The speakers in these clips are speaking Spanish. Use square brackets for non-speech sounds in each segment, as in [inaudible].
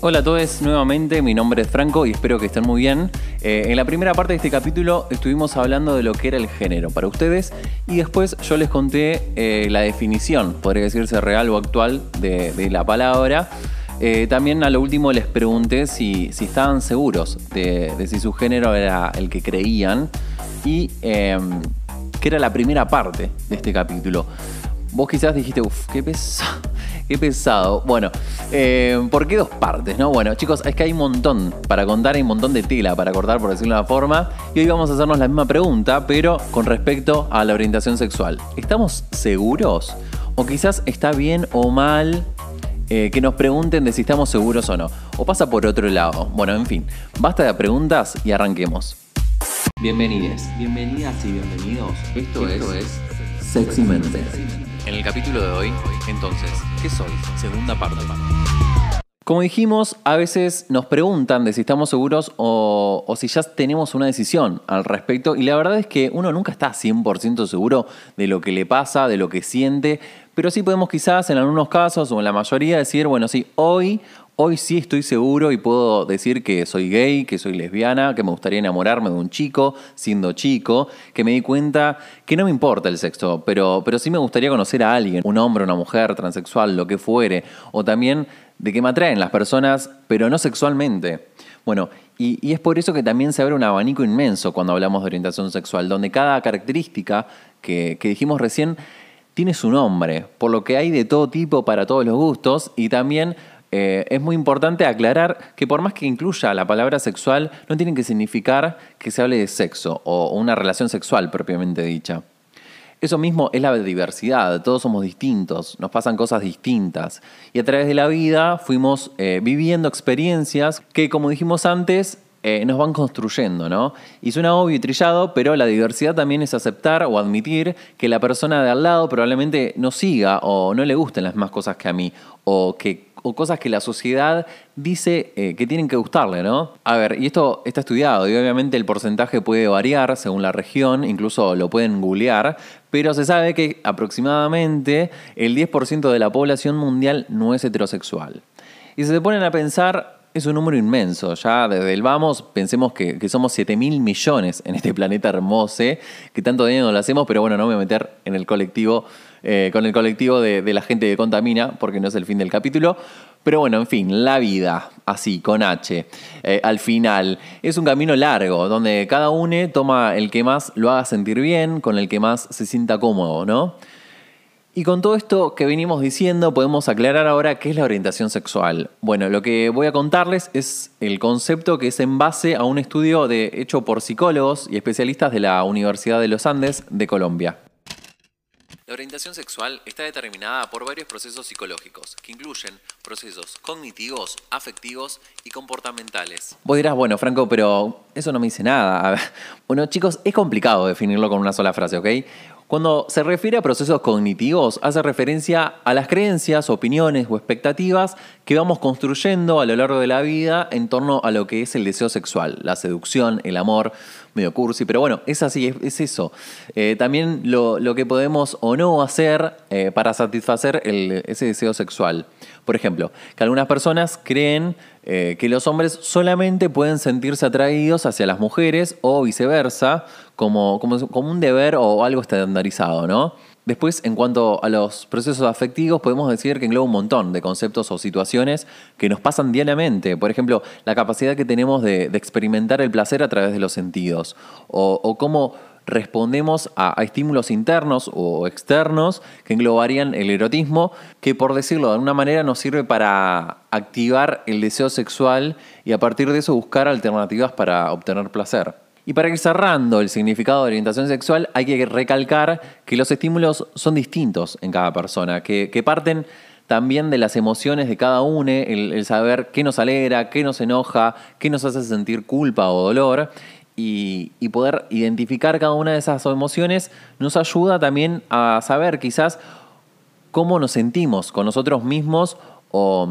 Hola a todos nuevamente, mi nombre es Franco y espero que estén muy bien. Eh, en la primera parte de este capítulo estuvimos hablando de lo que era el género para ustedes y después yo les conté eh, la definición, podría decirse real o actual, de, la palabra. Eh, también a lo último les pregunté si, estaban seguros de, si su género era el que creían y em, que era la primera parte de este capítulo. Vos quizás dijiste, uff, qué pesado [laughs] Qué pesado. Bueno, eh, ¿por qué dos partes? No? Bueno, chicos, es que hay un montón para contar, hay un montón de tela para cortar, por decirlo de una forma. Y hoy vamos a hacernos la misma pregunta, pero con respecto a la orientación sexual. ¿Estamos seguros? ¿O quizás está bien o mal eh, que nos pregunten de si estamos seguros o no? ¿O pasa por otro lado? Bueno, en fin, basta de preguntas y arranquemos. Bienvenidos, bienvenidas y bienvenidos. Esto, es, Mente. En el capítulo de hoy, entonces, ¿qué soy? Segunda parte. Como dijimos, a veces nos preguntan de si estamos seguros o, o, si ya tenemos una decisión al respecto y la verdad es que uno nunca está 100% seguro de lo que le pasa, de lo que siente, pero sí podemos quizás en algunos casos o en la mayoría decir, bueno, sí, hoy Hoy sí estoy seguro y puedo decir que soy gay, que soy lesbiana, que me gustaría enamorarme de un chico siendo chico, que me di cuenta que no me importa el sexo, pero, pero sí me gustaría conocer a alguien, un hombre, una mujer, transexual, lo que fuere, o también de que me atraen las personas, pero no sexualmente. Bueno, y, es por eso que también se abre un abanico inmenso cuando hablamos de orientación sexual, donde cada característica que, que dijimos recién tiene su nombre, por lo que hay de todo tipo para todos los gustos y también eh, es muy importante aclarar que por más que incluya la palabra sexual, no tiene que significar que se hable de sexo o una relación sexual propiamente dicha. Eso mismo es la diversidad, todos somos distintos, nos pasan cosas distintas y a través de la vida fuimos eh, viviendo experiencias que, como dijimos antes, eh, nos van construyendo, ¿no? Y suena obvio y trillado, pero la diversidad también es aceptar o admitir que la persona de al lado probablemente no siga o no le gusten las mismas cosas que a mí, o que o cosas que la sociedad dice eh, que tienen que gustarle, ¿no? A ver, y esto está estudiado y obviamente el porcentaje puede variar según la región, incluso lo pueden googlear, pero se sabe que aproximadamente el 10% de la población mundial no es heterosexual. Y si se ponen a pensar, es un número inmenso. Ya desde el vamos, pensemos que, somos 7 mil millones en este planeta hermoso, que tanto daño lo hacemos, pero bueno, no me voy a meter en el colectivo, eh, con el colectivo de, la gente que contamina, porque no es el fin del capítulo. Pero bueno, en fin, la vida, así, con H, eh, al final, es un camino largo, donde cada uno toma el que más lo haga sentir bien, con el que más se sienta cómodo, ¿no? Y con todo esto que venimos diciendo, podemos aclarar ahora qué es la orientación sexual. Bueno, lo que voy a contarles es el concepto que es en base a un estudio de, hecho por psicólogos y especialistas de la Universidad de los Andes de Colombia. La orientación sexual está determinada por varios procesos psicológicos, que incluyen procesos cognitivos, afectivos y comportamentales. Vos dirás, bueno, Franco, pero eso no me dice nada. [laughs] Bueno, chicos, es complicado definirlo con una sola frase, ¿ok? Cuando se refiere a procesos cognitivos, hace referencia a las creencias, opiniones o expectativas que vamos construyendo a lo largo de la vida en torno a lo que es el deseo sexual, la seducción, el amor, medio cursi, pero bueno, es así, es, eso. Eh, también lo, que podemos o no hacer eh, para satisfacer ese deseo sexual. Por ejemplo, que algunas personas creen eh, que los hombres solamente pueden sentirse atraídos hacia las mujeres o viceversa, como, como, un deber o algo estandarizado, ¿no? Después, en cuanto a los procesos afectivos, podemos decir que engloba un montón de conceptos o situaciones que nos pasan diariamente. Por ejemplo, la capacidad que tenemos de, experimentar el placer a través de los sentidos. O cómo respondemos a, estímulos internos o externos que englobarían el erotismo, que por decirlo de alguna manera nos sirve para activar el deseo sexual y a partir de eso buscar alternativas para obtener placer. Y para ir cerrando el significado de orientación sexual, hay que recalcar que los estímulos son distintos en cada persona, que, parten también de las emociones de cada uno, el, saber qué nos alegra, qué nos enoja, qué nos hace sentir culpa o dolor, y, poder identificar cada una de esas emociones nos ayuda también a saber quizás cómo nos sentimos con nosotros mismos o,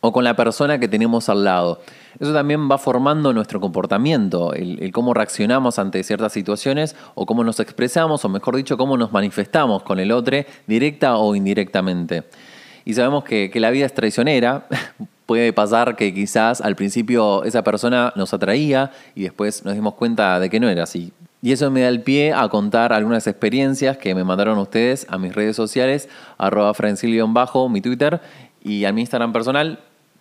con la persona que tenemos al lado. Eso también va formando nuestro comportamiento, el, cómo reaccionamos ante ciertas situaciones o cómo nos expresamos, o mejor dicho, cómo nos manifestamos con el otro, directa o indirectamente. Y sabemos que, que la vida es traicionera, [laughs] puede pasar que quizás al principio esa persona nos atraía y después nos dimos cuenta de que no era así. Y eso me da el pie a contar algunas experiencias que me mandaron ustedes a mis redes sociales, arroba bajo mi Twitter, y a mi Instagram personal,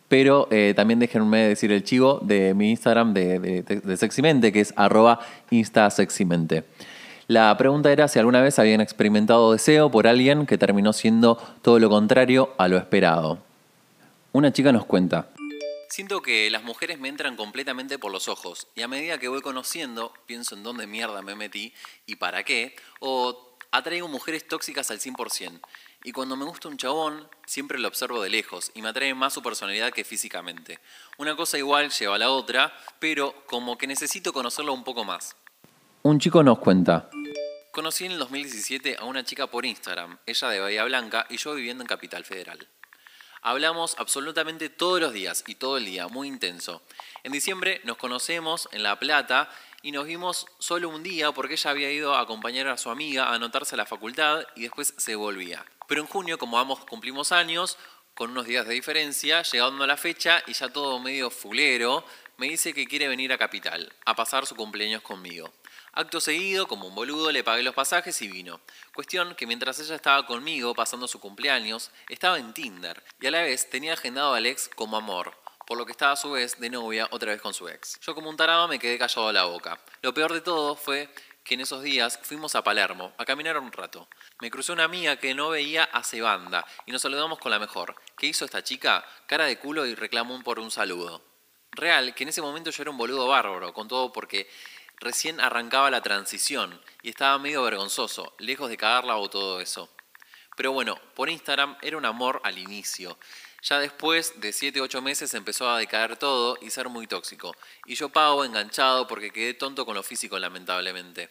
pero eh, también déjenme decir el chivo de mi Instagram de, de, Seximente, que es arroba instaseximente. La pregunta era si alguna vez habían experimentado deseo por alguien que terminó siendo todo lo contrario a lo esperado. Una chica nos cuenta. Siento que las mujeres me entran completamente por los ojos y a medida que voy conociendo, pienso en dónde mierda me metí y para qué, o atraigo mujeres tóxicas al 100%. Y cuando me gusta un chabón, siempre lo observo de lejos y me atrae más su personalidad que físicamente. Una cosa igual lleva a la otra, pero como que necesito conocerlo un poco más. Un chico nos cuenta. Conocí en el 2017 a una chica por Instagram, ella de Bahía Blanca y yo viviendo en Capital Federal. Hablamos absolutamente todos los días y todo el día, muy intenso. En diciembre nos conocemos en La Plata y nos vimos solo un día porque ella había ido a acompañar a su amiga a anotarse a la facultad y después se volvía. Pero en junio, como ambos cumplimos años, con unos días de diferencia, llegando a la fecha y ya todo medio fulero, me dice que quiere venir a Capital, a pasar su cumpleaños conmigo. Acto seguido, como un boludo, le pagué los pasajes y vino. Cuestión que mientras ella estaba conmigo pasando su cumpleaños, estaba en Tinder y a la vez tenía agendado al ex como amor, por lo que estaba a su vez de novia otra vez con su ex. Yo como un tarado me quedé callado a la boca. Lo peor de todo fue que en esos días fuimos a Palermo a caminar un rato. Me cruzó una amiga que no veía hace banda y nos saludamos con la mejor. ¿Qué hizo esta chica? Cara de culo y reclamó por un saludo. Real, que en ese momento yo era un boludo bárbaro, con todo porque recién arrancaba la transición y estaba medio vergonzoso, lejos de cagarla o todo eso. Pero bueno, por Instagram era un amor al inicio. Ya después de 7 8 meses empezó a decaer todo y ser muy tóxico. Y yo pago enganchado porque quedé tonto con lo físico lamentablemente.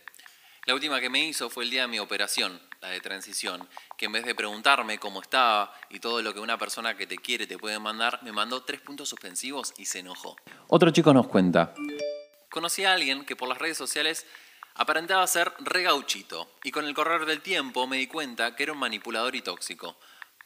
La última que me hizo fue el día de mi operación, la de transición, que en vez de preguntarme cómo estaba y todo lo que una persona que te quiere te puede mandar, me mandó tres puntos suspensivos y se enojó. Otro chico nos cuenta. Conocí a alguien que por las redes sociales aparentaba ser regauchito y con el correr del tiempo me di cuenta que era un manipulador y tóxico.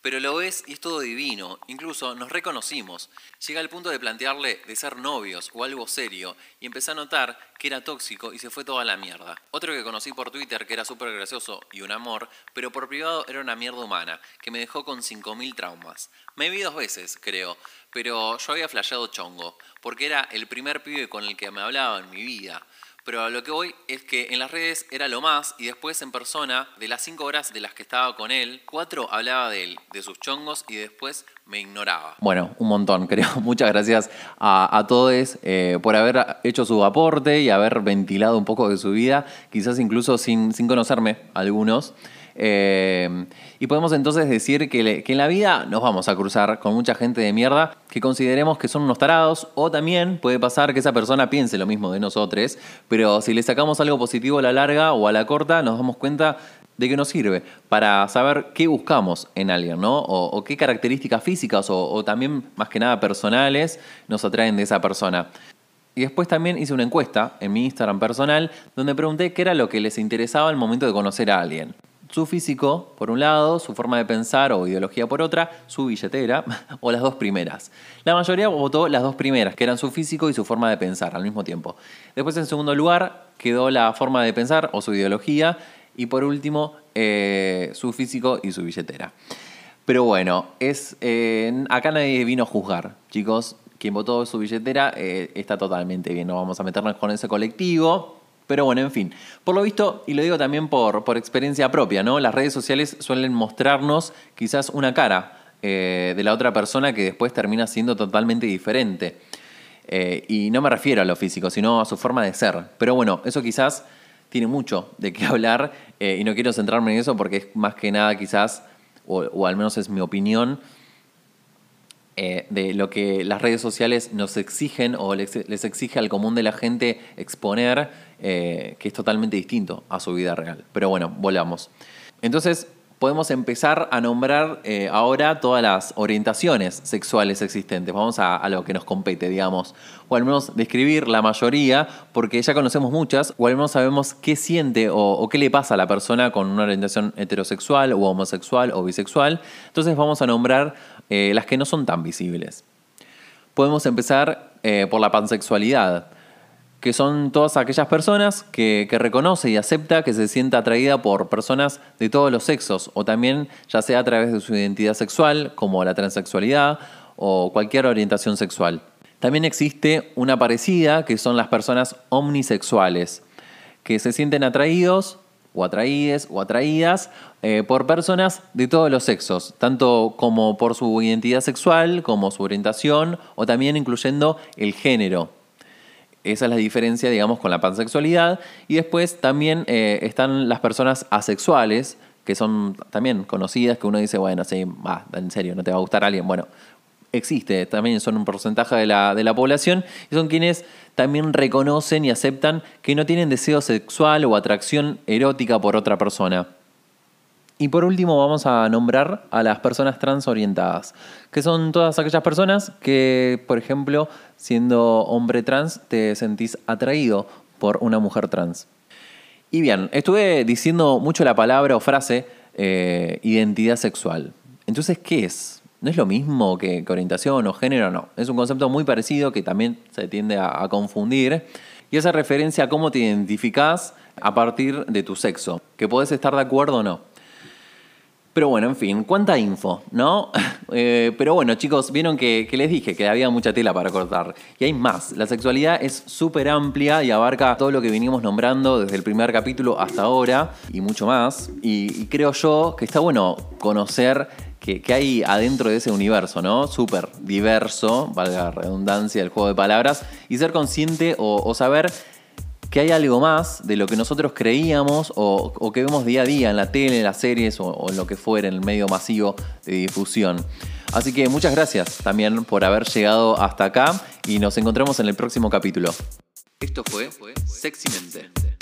Pero lo es y es todo divino, incluso nos reconocimos. Llega al punto de plantearle de ser novios o algo serio y empecé a notar que era tóxico y se fue toda la mierda. Otro que conocí por Twitter que era súper gracioso y un amor, pero por privado era una mierda humana, que me dejó con 5.000 traumas. Me vi dos veces, creo, pero yo había flasheado chongo, porque era el primer pibe con el que me hablaba en mi vida. Pero a lo que voy es que en las redes era lo más y después en persona, de las cinco horas de las que estaba con él, cuatro hablaba de él, de sus chongos y después me ignoraba. Bueno, un montón, [laughs] creo. Muchas gracias a, todos eh, por haber hecho su aporte y haber ventilado un poco de su vida, quizás incluso sin, sin conocerme algunos. Eh, y podemos entonces decir que, en la vida nos vamos a cruzar con mucha gente de mierda que consideremos que son unos tarados, o también puede pasar que esa persona piense lo mismo de nosotros, pero si le sacamos algo positivo a la larga o a la corta, nos damos cuenta de que nos sirve para saber qué buscamos en alguien, ¿no? O, qué características físicas o, también, más que nada, personales nos atraen de esa persona. Y después también hice una encuesta en mi Instagram personal donde pregunté qué era lo que les interesaba al momento de conocer a alguien su físico por un lado, su forma de pensar o ideología por otra, su billetera [laughs] o las dos primeras. La mayoría votó las dos primeras, que eran su físico y su forma de pensar al mismo tiempo. Después en segundo lugar quedó la forma de pensar o su ideología y por último eh, su físico y su billetera. Pero bueno, es, eh, acá nadie vino a juzgar, chicos. Quien votó su billetera eh, está totalmente bien. No vamos a meternos con ese colectivo. Pero bueno, en fin. Por lo visto, y lo digo también por, por experiencia propia, ¿no? Las redes sociales suelen mostrarnos quizás una cara eh, de la otra persona que después termina siendo totalmente diferente. Eh, y no me refiero a lo físico, sino a su forma de ser. Pero bueno, eso quizás tiene mucho de qué hablar eh, y no quiero centrarme en eso porque es más que nada quizás, o al menos es mi opinión, eh, de lo que las redes sociales nos exigen o les, exige al común de la gente exponer, eh, que es totalmente distinto a su vida real. Pero bueno, volvamos. Entonces, podemos empezar a nombrar eh, ahora todas las orientaciones sexuales existentes. Vamos a, lo que nos compete, digamos. O al menos describir la mayoría, porque ya conocemos muchas, o al menos sabemos qué siente o, o qué le pasa a la persona con una orientación heterosexual o homosexual o bisexual. Entonces vamos a nombrar eh, las que no son tan visibles. Podemos empezar eh, por la pansexualidad, que son todas aquellas personas que, que, reconoce y acepta que se sienta atraída por personas de todos los sexos, o también ya sea a través de su identidad sexual, como la transexualidad o cualquier orientación sexual. También existe una parecida, que son las personas omnisexuales, que se sienten atraídos o atraídes o atraídas eh, por personas de todos los sexos, tanto como por su identidad sexual, como su orientación, o también incluyendo el género. Esa es la diferencia, digamos, con la pansexualidad. Y después también eh, están las personas asexuales, que son también conocidas, que uno dice, bueno, sí, va, en serio, no te va a gustar alguien. Bueno, existe, también son un porcentaje de la, de la población, y son quienes también reconocen y aceptan que no tienen deseo sexual o atracción erótica por otra persona. Y por último vamos a nombrar a las personas transorientadas, que son todas aquellas personas que, por ejemplo, siendo hombre trans, te sentís atraído por una mujer trans. Y bien, estuve diciendo mucho la palabra o frase eh, identidad sexual. Entonces, ¿qué es? ¿No es lo mismo que, orientación o género? No. Es un concepto muy parecido que también se tiende a, confundir y hace referencia a cómo te identificás a partir de tu sexo, que podés estar de acuerdo o no. Pero bueno, en fin, cuánta info, ¿no? [laughs] Eh, pero bueno, chicos, vieron que, les dije que había mucha tela para cortar. Y hay más. La sexualidad es súper amplia y abarca todo lo que vinimos nombrando desde el primer capítulo hasta ahora y mucho más. Y, creo yo que está bueno conocer que, hay adentro de ese universo, ¿no? Súper diverso, valga la redundancia del juego de palabras, y ser consciente o saber que hay algo más de lo que nosotros creíamos o, que vemos día a día en la tele, en las series o, en lo que fuera, en el medio masivo de difusión. Así que muchas gracias también por haber llegado hasta acá y nos encontramos en el próximo capítulo. Esto fue Seximente.